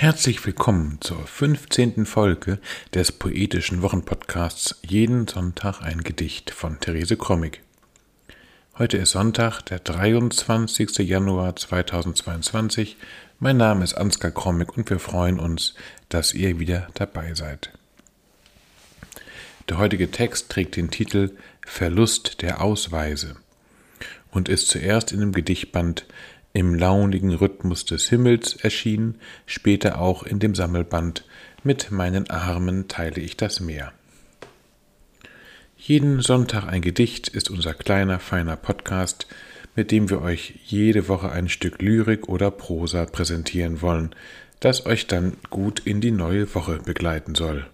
Herzlich willkommen zur 15. Folge des poetischen Wochenpodcasts Jeden Sonntag ein Gedicht von Therese Krommig. Heute ist Sonntag, der 23. Januar 2022. Mein Name ist Ansgar Krommig und wir freuen uns, dass ihr wieder dabei seid. Der heutige Text trägt den Titel Verlust der Ausweise und ist zuerst in dem Gedichtband im launigen Rhythmus des Himmels erschienen, später auch in dem Sammelband Mit meinen Armen teile ich das Meer. Jeden Sonntag ein Gedicht ist unser kleiner, feiner Podcast, mit dem wir euch jede Woche ein Stück Lyrik oder Prosa präsentieren wollen, das euch dann gut in die neue Woche begleiten soll.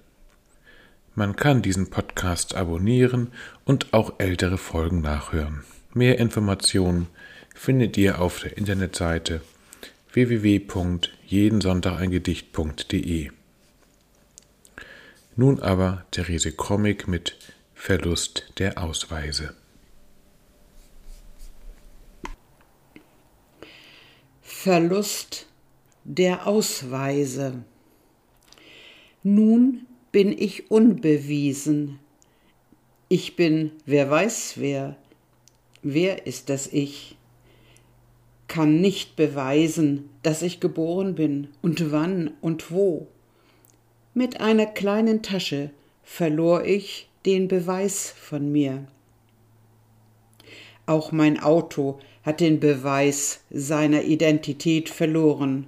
Man kann diesen Podcast abonnieren und auch ältere Folgen nachhören. Mehr Informationen findet ihr auf der Internetseite www.jedensonntageingedicht.de. Nun aber Therese Krommig mit Verlust der Ausweise. Verlust der Ausweise. Nun bin ich unbewiesen. Ich bin, wer weiß wer. Wer ist das Ich? Kann nicht beweisen, dass ich geboren bin und wann und wo. Mit einer kleinen Tasche verlor ich den Beweis von mir. Auch mein Auto hat den Beweis seiner Identität verloren.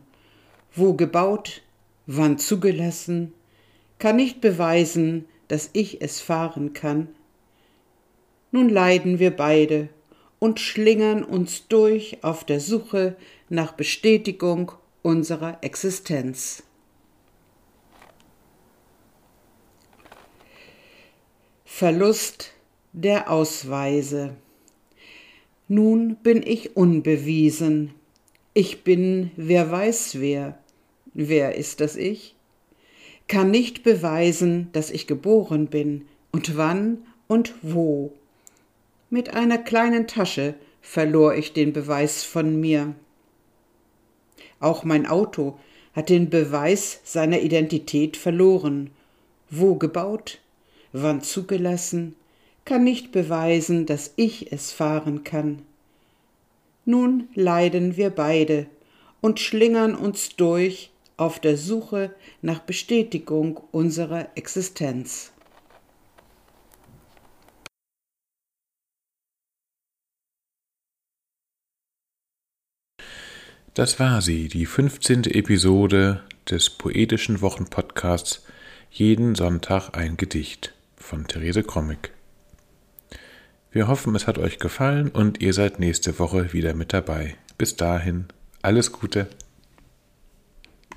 Wo gebaut, wann zugelassen, kann nicht beweisen, dass ich es fahren kann. Nun leiden wir beide und schlingern uns durch auf der Suche nach Bestätigung unserer Existenz. Verlust der Ausweise. Nun bin ich unbewiesen. Ich bin wer weiß wer. Wer ist das Ich? Kann nicht beweisen, dass ich geboren bin und wann und wo. Mit einer kleinen Tasche verlor ich den Beweis von mir. Auch mein Auto hat den Beweis seiner Identität verloren. Wo gebaut, wann zugelassen, kann nicht beweisen, dass ich es fahren kann. Nun leiden wir beide und schlingern uns durch auf der Suche nach Bestätigung unserer Existenz. Das war sie, die 15. Episode des poetischen Wochenpodcasts Jeden Sonntag ein Gedicht von Therese Krommig. Wir hoffen, es hat euch gefallen und ihr seid nächste Woche wieder mit dabei. Bis dahin, alles Gute.